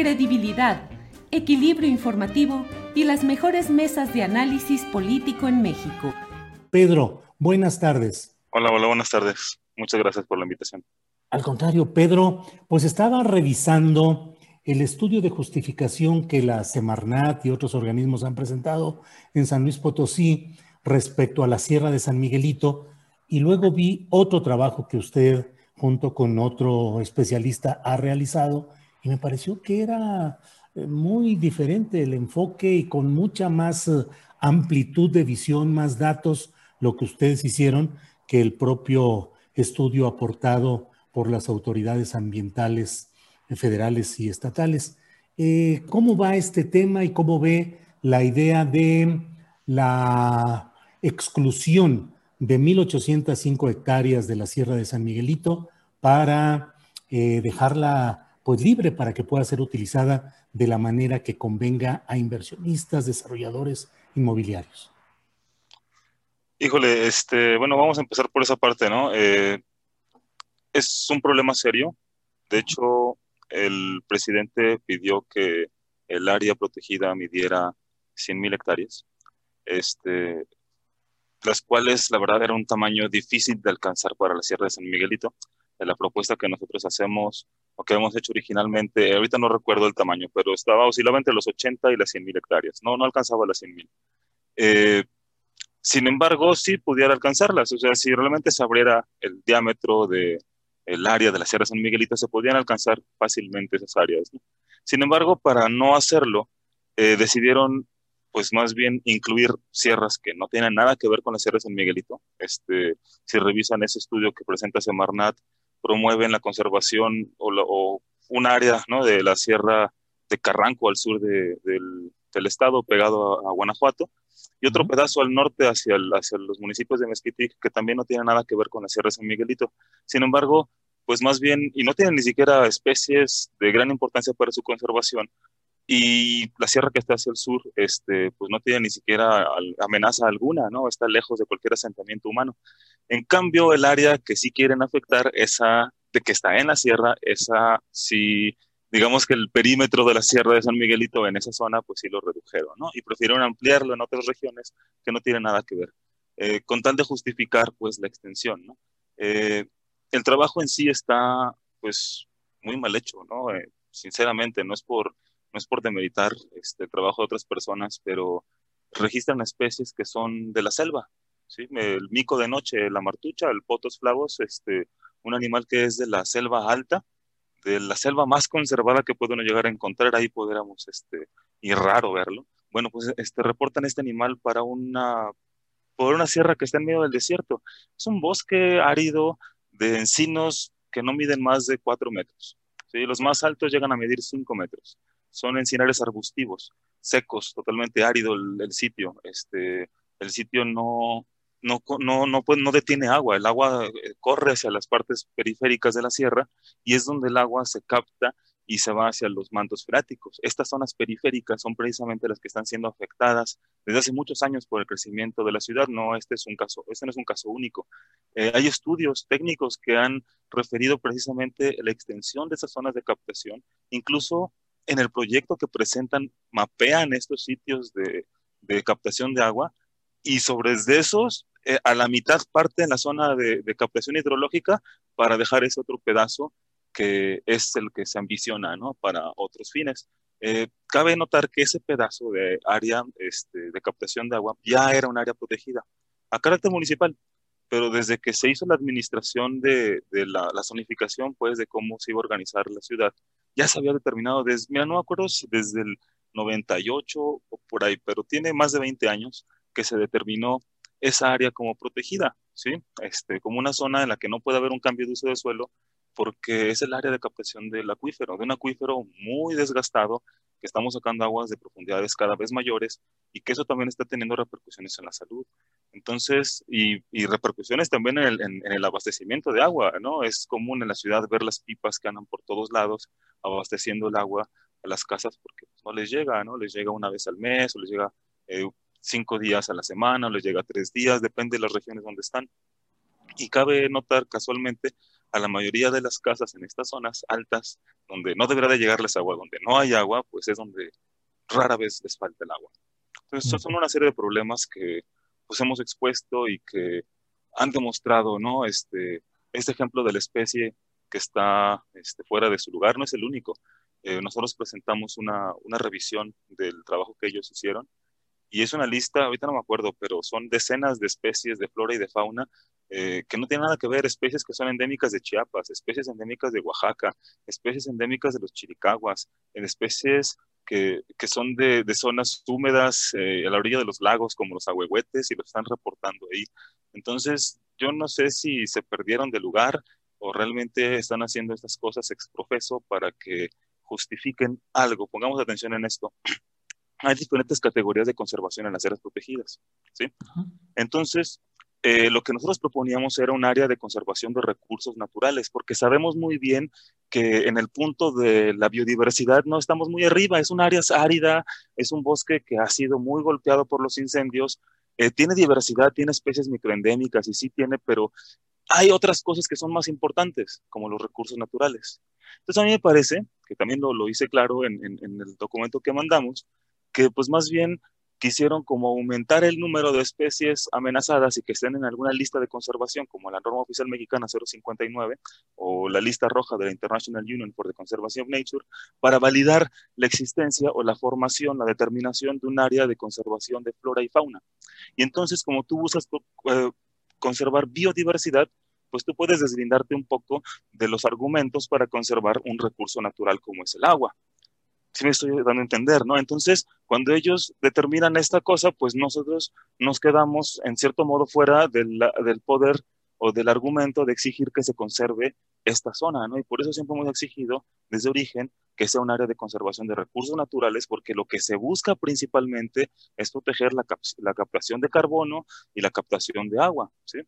credibilidad, equilibrio informativo y las mejores mesas de análisis político en México. Pedro, buenas tardes. Hola, hola, buenas tardes. Muchas gracias por la invitación. Al contrario, Pedro, pues estaba revisando el estudio de justificación que la Semarnat y otros organismos han presentado en San Luis Potosí respecto a la Sierra de San Miguelito y luego vi otro trabajo que usted junto con otro especialista ha realizado y me pareció que era eh, muy diferente el enfoque y con mucha más eh, amplitud de visión, más datos, lo que ustedes hicieron que el propio estudio aportado por las autoridades ambientales eh, federales y estatales. ¿Cómo va este tema y cómo ve la idea de la exclusión de 1.805 hectáreas de la Sierra de San Miguelito para dejarla pues libre para que pueda ser utilizada de la manera que convenga a inversionistas, desarrolladores inmobiliarios. Híjole, este, bueno, vamos a empezar por esa parte, ¿no? Eh, es un problema serio. De hecho, el presidente pidió que el área protegida midiera 100.000 hectáreas. Este, las cuales la verdad era un tamaño difícil de alcanzar para la Sierra de San Miguelito. La propuesta que nosotros hacemos o que hemos hecho originalmente, ahorita no recuerdo el tamaño, pero estaba oscilaba entre los 80 y las 100 mil hectáreas, no, no alcanzaba las 100 mil. Eh, sin embargo, sí pudiera alcanzarlas, o sea, si realmente se abriera el diámetro de el área de la Sierra San Miguelito, se podían alcanzar fácilmente esas áreas. Sin embargo, para no hacerlo, eh, decidieron pues más bien incluir sierras que no tienen nada que ver con las sierras San Miguelito. Este, si revisan ese estudio que presenta Semarnat, promueven la conservación o, un área ¿no? de la sierra de Carranco al sur del, estado, pegado a, Guanajuato, y otro pedazo al norte hacia, hacia los municipios de Mezquitic, que también no tiene nada que ver con la sierra de San Miguelito. Sin embargo, pues más bien, y no tienen ni siquiera especies de gran importancia para su conservación, y la sierra que está hacia el sur, este, pues no tiene ni siquiera amenaza alguna, ¿no? Está lejos de cualquier asentamiento humano. En cambio, el área que sí quieren afectar, esa de que está en la sierra, esa sí, digamos que el perímetro de la sierra de San Miguelito en esa zona, pues sí lo redujeron, ¿no? Y prefirieron ampliarlo en otras regiones que no tienen nada que ver, eh, con tal de justificar, pues, la extensión, ¿no? Eh, el trabajo en sí está, pues, muy mal hecho, ¿no? Eh, sinceramente, no es por no es por demeritar este, el trabajo de otras personas, pero registran especies que son de la selva, ¿sí? El mico de noche, la martucha, el potos flavos, este, un animal que es de la selva alta, de la selva más conservada que puede uno llegar a encontrar, ahí podríamos, este, y raro verlo. Bueno, pues este, reportan este animal para una, por una sierra que está en medio del desierto. Es un bosque árido de encinos que no miden más de cuatro metros. ¿sí? Los más altos llegan a medir cinco metros son encinares arbustivos, secos, totalmente árido el, sitio. Este, el sitio no, no, no, no, no detiene agua, el agua eh, corre hacia las partes periféricas de la sierra y es donde el agua se capta y se va hacia los mantos freáticos. Estas zonas periféricas son precisamente las que están siendo afectadas desde hace muchos años por el crecimiento de la ciudad. No, este es un caso, este no es un caso único. Eh, hay estudios técnicos que han referido precisamente la extensión de esas zonas de captación, incluso en el proyecto que presentan mapean estos sitios de, de captación de agua y sobre esos eh, a la mitad parte en la zona de, de, captación hidrológica para dejar ese otro pedazo que es el que se ambiciona ¿no? para otros fines. Eh, cabe notar que ese pedazo de área este, de captación de agua ya era un área protegida a carácter municipal, pero desde que se hizo la administración de, de la, la, zonificación, pues de cómo se iba a organizar la ciudad, ya se había determinado, desde, mira, no me acuerdo si desde el 98 o por ahí, pero tiene más de 20 años que se determinó esa área como protegida, ¿sí? Este, como una zona en la que no puede haber un cambio de uso de suelo porque es el área de captación del acuífero, de un acuífero muy desgastado, que estamos sacando aguas de profundidades cada vez mayores y que eso también está teniendo repercusiones en la salud. Entonces, y, y repercusiones también en el, en, en el, abastecimiento de agua, ¿no? Es común en la ciudad ver las pipas que andan por todos lados abasteciendo el agua a las casas porque no les llega, ¿no? Les llega una vez al mes o les llega eh, cinco días a la semana o les llega tres días, depende de las regiones donde están. Y cabe notar casualmente a la mayoría de las casas en estas zonas altas, donde no deberá de llegarles agua, donde no hay agua, pues es donde rara vez les falta el agua. Entonces, son una serie de problemas que pues hemos expuesto y que han demostrado, ¿no? Este, este ejemplo de la especie que está este, fuera de su lugar no es el único. Eh, nosotros presentamos una, una revisión del trabajo que ellos hicieron y es una lista, ahorita no me acuerdo, pero son decenas de especies de flora y de fauna eh, que no tienen nada que ver, especies que son endémicas de Chiapas, especies endémicas de Oaxaca, especies endémicas de los chiricahuas, especies que, que son de, de, zonas húmedas eh, a la orilla de los lagos, como los ahuehuetes, y lo están reportando ahí. Entonces, yo no sé si se perdieron de lugar o realmente están haciendo estas cosas exprofeso para que justifiquen algo. Pongamos atención en esto hay diferentes categorías de conservación en las áreas protegidas. ¿sí? Entonces, eh, lo que nosotros proponíamos era un área de conservación de recursos naturales, porque sabemos muy bien que en el punto de la biodiversidad no estamos muy arriba, es un área árida, es un bosque que ha sido muy golpeado por los incendios, eh, tiene diversidad, tiene especies microendémicas y sí tiene, pero hay otras cosas que son más importantes, como los recursos naturales. Entonces a mí me parece, que también lo, lo hice claro en, en, en el documento que mandamos, que pues más bien quisieron como aumentar el número de especies amenazadas y que estén en alguna lista de conservación, como la norma oficial mexicana 059 o la lista roja de la International Union for the Conservation of Nature, para validar la existencia o la formación, la determinación de un área de conservación de flora y fauna. Y entonces, como tú buscas eh, conservar biodiversidad, pues tú puedes deslindarte un poco de los argumentos para conservar un recurso natural como es el agua si me estoy dando a entender, ¿no? Entonces, cuando ellos determinan esta cosa, pues nosotros nos quedamos en cierto modo fuera del, del poder o del argumento de exigir que se conserve esta zona, ¿no? Y por eso siempre hemos exigido desde origen que sea un área de conservación de recursos naturales, porque lo que se busca principalmente es proteger la, la captación de carbono y la captación de agua, ¿sí?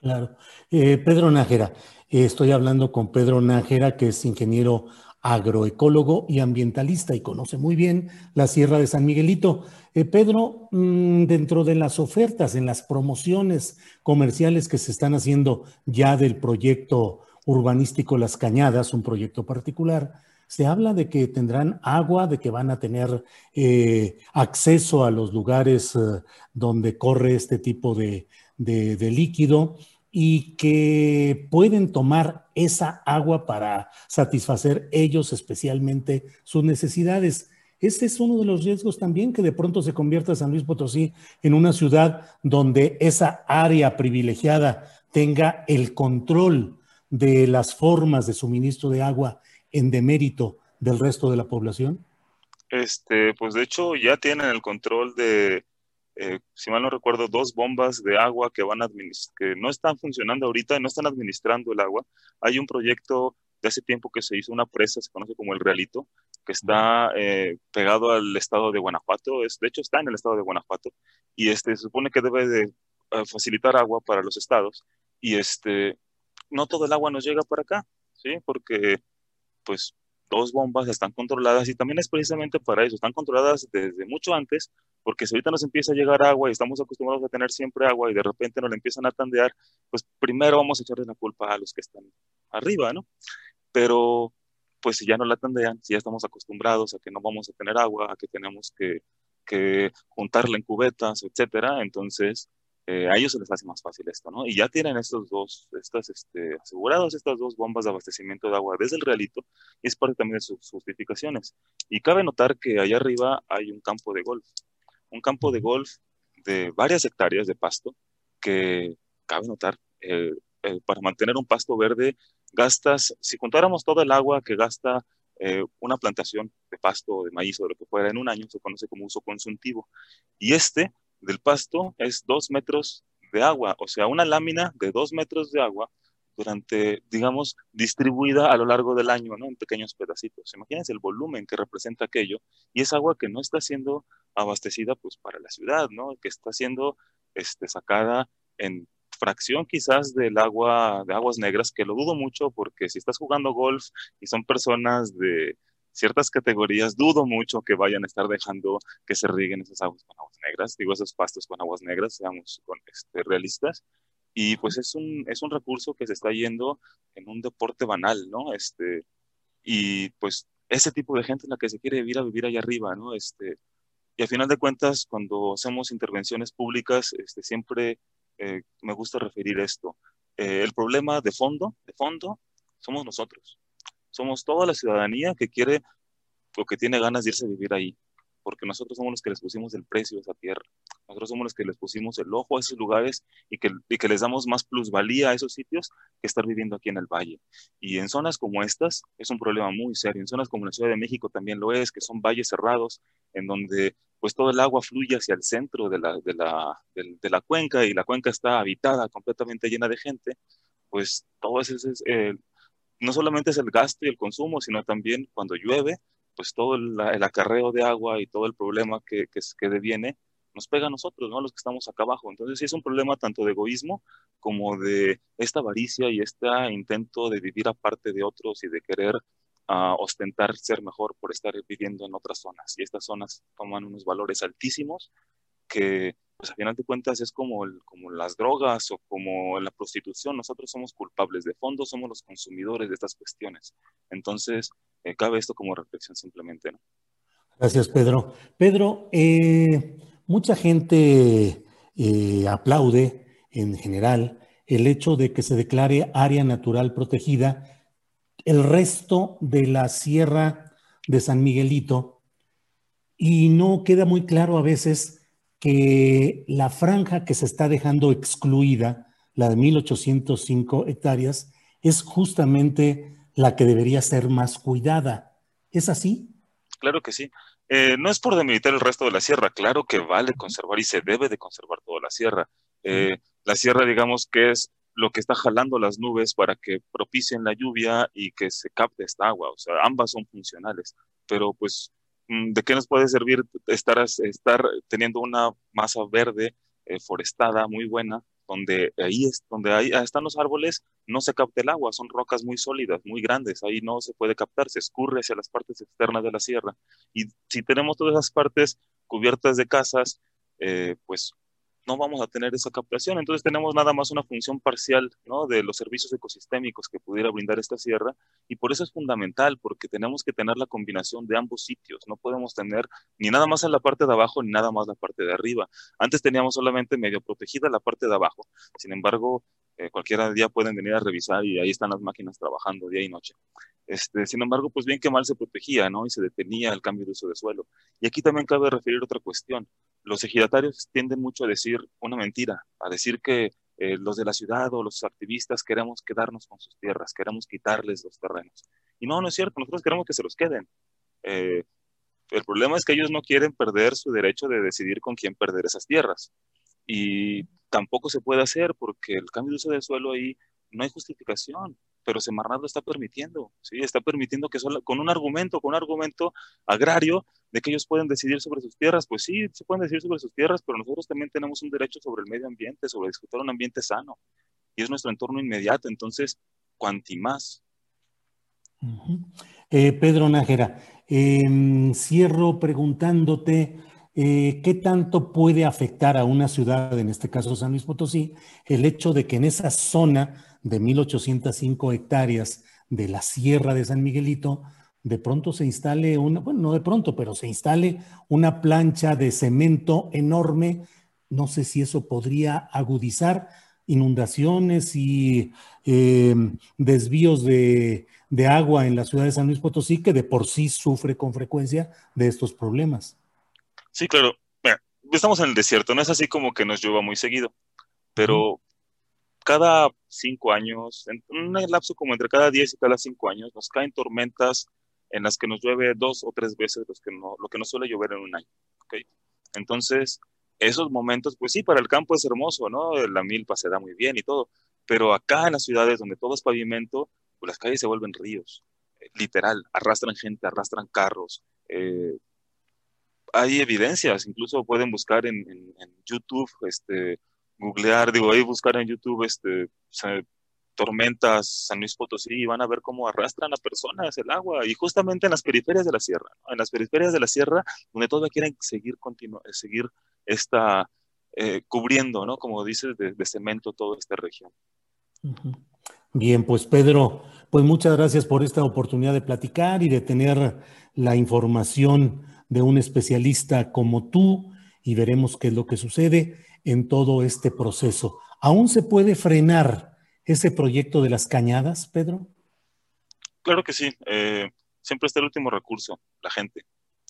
Claro. Eh, Pedro Nájera, eh, estoy hablando con Pedro Nájera, que es ingeniero agroecólogo y ambientalista y conoce muy bien la Sierra de San Miguelito. Eh, Pedro, mmm, dentro de las ofertas, en las promociones comerciales que se están haciendo ya del proyecto urbanístico Las Cañadas, un proyecto particular, se habla de que tendrán agua, de que van a tener eh, acceso a los lugares eh, donde corre este tipo de líquido y que pueden tomar esa agua para satisfacer ellos especialmente sus necesidades. Este es uno de los riesgos también que de pronto se convierta San Luis Potosí en una ciudad donde esa área privilegiada tenga el control de las formas de suministro de agua en demérito del resto de la población? Este, pues de hecho ya tienen el control de eh, si mal no recuerdo, dos bombas de agua que van a que no están funcionando ahorita, no están administrando el agua. Hay un proyecto de hace tiempo que se hizo una presa, se conoce como el Realito, que está eh, pegado al estado de Guanajuato, es, de hecho está en el estado de Guanajuato, y este, se supone que debe de uh, facilitar agua para los estados, y este, no todo el agua nos llega para acá, ¿sí? Porque, pues, dos bombas están controladas y también es precisamente para eso, están controladas desde mucho antes, porque si ahorita nos empieza a llegar agua y estamos acostumbrados a tener siempre agua y de repente nos la empiezan a tandear, pues primero vamos a echarle la culpa a los que están arriba, ¿no? Pero pues si ya no la tendrían, si ya estamos acostumbrados a que no vamos a tener agua, a que tenemos que, que juntarla en cubetas, etcétera, entonces eh, a ellos se les hace más fácil esto, ¿no? Y ya tienen estos dos, estas, este, asegurados estas dos bombas de abastecimiento de agua desde el realito, y es parte también de sus justificaciones. Y cabe notar que allá arriba hay un campo de golf, un campo de golf de varias hectáreas de pasto, que cabe notar, eh, eh, para mantener un pasto verde gastas, si contáramos toda el agua que gasta eh, una plantación de pasto o de maíz o de lo que fuera en un año, se conoce como uso consultivo. Y este del pasto es dos metros de agua, o sea, una lámina de dos metros de agua durante, digamos, distribuida a lo largo del año, ¿no? En pequeños pedacitos. Imagínense el volumen que representa aquello y es agua que no está siendo abastecida, pues, para la ciudad, ¿no? Que está siendo este, sacada en fracción quizás del agua, de aguas negras, que lo dudo mucho porque si estás jugando golf y son personas de ciertas categorías, dudo mucho que vayan a estar dejando que se rieguen esas aguas con aguas negras, digo esos pastos con aguas negras, seamos con, este, realistas. Y pues es un, es un recurso que se está yendo en un deporte banal, ¿no? Este, y pues ese tipo de gente es la que se quiere vivir a vivir allá arriba, ¿no? Este, y a final de cuentas, cuando hacemos intervenciones públicas, este, siempre eh, me gusta referir esto. Eh, el problema de fondo, de fondo, somos nosotros. Somos toda la ciudadanía que quiere o que tiene ganas de irse a vivir ahí, porque nosotros somos los que les pusimos el precio a esa tierra. Nosotros somos los que les pusimos el ojo a esos lugares y que, y que les damos más plusvalía a esos sitios que estar viviendo aquí en el valle. Y en zonas como estas es un problema muy serio. En zonas como la Ciudad de México también lo es, que son valles cerrados, en donde pues todo el agua fluye hacia el centro de la, de la, de, la cuenca y la cuenca está habitada, completamente llena de gente, pues todo eso es, eh, no solamente es el gasto y el consumo, sino también cuando llueve, pues todo el, acarreo de agua y todo el problema que, que, que deviene nos pega a nosotros, ¿no? Los que estamos acá abajo. Entonces sí es un problema tanto de egoísmo como de esta avaricia y este intento de vivir aparte de otros y de querer a ostentar ser mejor por estar viviendo en otras zonas. Y estas zonas toman unos valores altísimos que, pues a final de cuentas, es como, el, como las drogas o como la prostitución. Nosotros somos culpables de fondo, somos los consumidores de estas cuestiones. Entonces, eh, cabe esto como reflexión simplemente. ¿no? Gracias, Pedro. Pedro, eh, mucha gente eh, aplaude en general el hecho de que se declare área natural protegida el resto de la sierra de San Miguelito y no queda muy claro a veces que la franja que se está dejando excluida, la de 1805 hectáreas, es justamente la que debería ser más cuidada. ¿Es así? Claro que sí. Eh, no es por demilitar el resto de la sierra, claro que vale conservar y se debe de conservar toda la sierra. Eh, la sierra, digamos que es lo que está jalando las nubes para que propicien la lluvia y que se capte esta agua. O sea, ambas son funcionales, pero pues, mm, ¿de qué nos puede servir estar, estar teniendo una masa verde eh, forestada muy buena, donde ahí es donde ahí están los árboles, no se capta el agua, son rocas muy sólidas, muy grandes, ahí no se puede captar, se escurre hacia las partes externas de la sierra. Y si tenemos todas esas partes cubiertas de casas, eh, pues no vamos a tener esa captación. Entonces tenemos nada más una función parcial ¿no? de los servicios ecosistémicos que pudiera brindar esta sierra y por eso es fundamental, porque tenemos que tener la combinación de ambos sitios. No podemos tener ni nada más en la parte de abajo ni nada más la parte de arriba. Antes teníamos solamente medio protegida la parte de abajo. Sin embargo, eh, cualquier día pueden venir a revisar y ahí están las máquinas trabajando día y noche. Este, sin embargo, pues bien que mal se protegía, ¿no? Y se detenía el cambio de uso de suelo. Y aquí también cabe referir otra cuestión los ejidatarios tienden mucho a decir una mentira, a decir que eh, los de la ciudad o los activistas queremos quedarnos con sus tierras, queremos quitarles los terrenos. Y no, no es cierto, nosotros queremos que se los queden. Eh, el problema es que ellos no quieren perder su derecho de decidir con quién perder esas tierras. Y tampoco se puede hacer porque el cambio de uso del suelo ahí no hay justificación pero Semarnat lo está permitiendo, ¿sí? Está permitiendo que solo, con un argumento, con un argumento agrario, de que ellos pueden decidir sobre sus tierras, pues sí, se pueden decidir sobre sus tierras, pero nosotros también tenemos un derecho sobre el medio ambiente, sobre disfrutar un ambiente sano, y es nuestro entorno inmediato, entonces, cuanti más. Eh, Pedro Nájera, em, cierro preguntándote eh, qué tanto puede afectar a una ciudad, en este caso San Luis Potosí, el hecho de que en esa zona de 1.805 hectáreas de la Sierra de San Miguelito, de pronto se instale una, bueno, no de pronto, pero se instale una plancha de cemento enorme. No sé si eso podría agudizar inundaciones y eh, desvíos de, de, agua en la ciudad de San Luis Potosí, que de por sí sufre con frecuencia de estos problemas. Sí, claro. estamos en el desierto, no es así como que nos llueva muy seguido, pero cada cinco años, en un lapso como entre cada diez y cada cinco años, nos caen tormentas en las que nos llueve dos o tres veces los que no, lo que nos suele llover en un año. ¿okay? Entonces, esos momentos, pues sí, para el campo es hermoso, ¿no? La milpa se da muy bien y todo, pero acá en las ciudades donde todo es pavimento, pues las calles se vuelven ríos, eh, literal, arrastran gente, arrastran carros. Eh, hay evidencias, incluso pueden buscar en, en, YouTube, este, googlear, digo, ahí buscar en YouTube, este, tormentas San Luis Potosí y van a ver cómo arrastran a personas el agua y justamente en las periferias de la sierra, en las periferias de la sierra donde todavía quieren seguir, seguir esta, eh, cubriendo, ¿no? Como dices, de, cemento toda esta región. Bien, pues Pedro, pues muchas gracias por esta oportunidad de platicar y de tener la información de un especialista como tú y veremos qué es lo que sucede en todo este proceso. ¿Aún se puede frenar ese proyecto de las cañadas, Pedro? Claro que sí. Eh, siempre está el último recurso, la gente.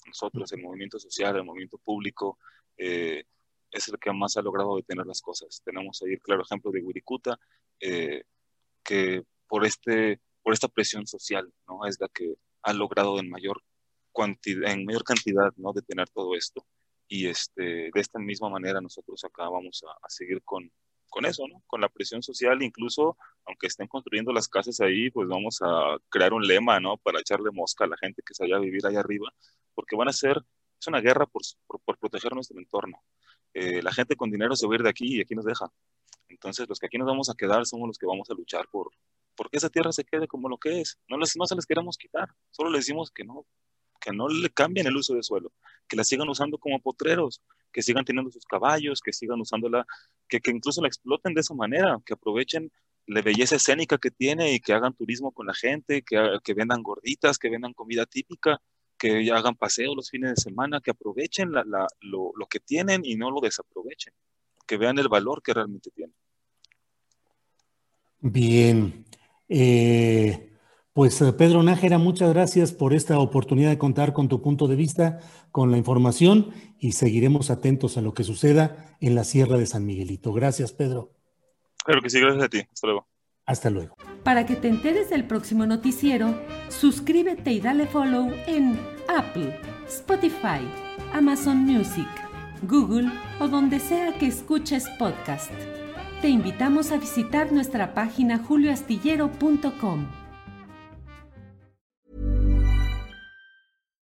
Nosotros, el movimiento social, el movimiento público, eh, es el que más ha logrado detener las cosas. Tenemos ahí el claro ejemplo de Wirikuta, eh, que por, este, por esta presión social, ¿no? Es la que ha logrado en mayor, cantidad, en mayor cantidad, ¿no? Detener todo esto. Y este, de esta misma manera nosotros acá vamos a seguir con, con eso, ¿no? Con la presión social, incluso aunque estén construyendo las casas ahí, pues vamos a crear un lema, ¿no? Para echarle mosca a la gente que se vaya a vivir allá arriba, porque van a ser, es una guerra por, por, proteger nuestro entorno. Eh, la gente con dinero se va a ir de aquí y aquí nos deja. Entonces, los que aquí nos vamos a quedar somos los que vamos a luchar por, por que esa tierra se quede como lo que es. No, les, no se les queremos quitar, solo les decimos que no, que no le cambien el uso de suelo, que la sigan usando como potreros, que sigan teniendo sus caballos, que sigan usándola, que, que incluso la exploten de esa manera, que aprovechen la belleza escénica que tiene y que hagan turismo con la gente, que, que vendan gorditas, que vendan comida típica, que hagan paseos los fines de semana, que aprovechen la, la, lo, que tienen y no lo desaprovechen, que vean el valor que realmente tienen. Bien. Eh, pues eh, Pedro Nájera, muchas gracias por esta oportunidad de contar con tu punto de vista, con la información y seguiremos atentos a lo que suceda en la Sierra de San Miguelito. Gracias, Pedro. Claro que sí, gracias a ti. Hasta luego. Hasta luego. Para que te enteres del próximo noticiero, suscríbete y dale follow en Apple, Spotify, Amazon Music, Google o donde sea que escuches podcast. Te invitamos a visitar nuestra página julioastillero.com.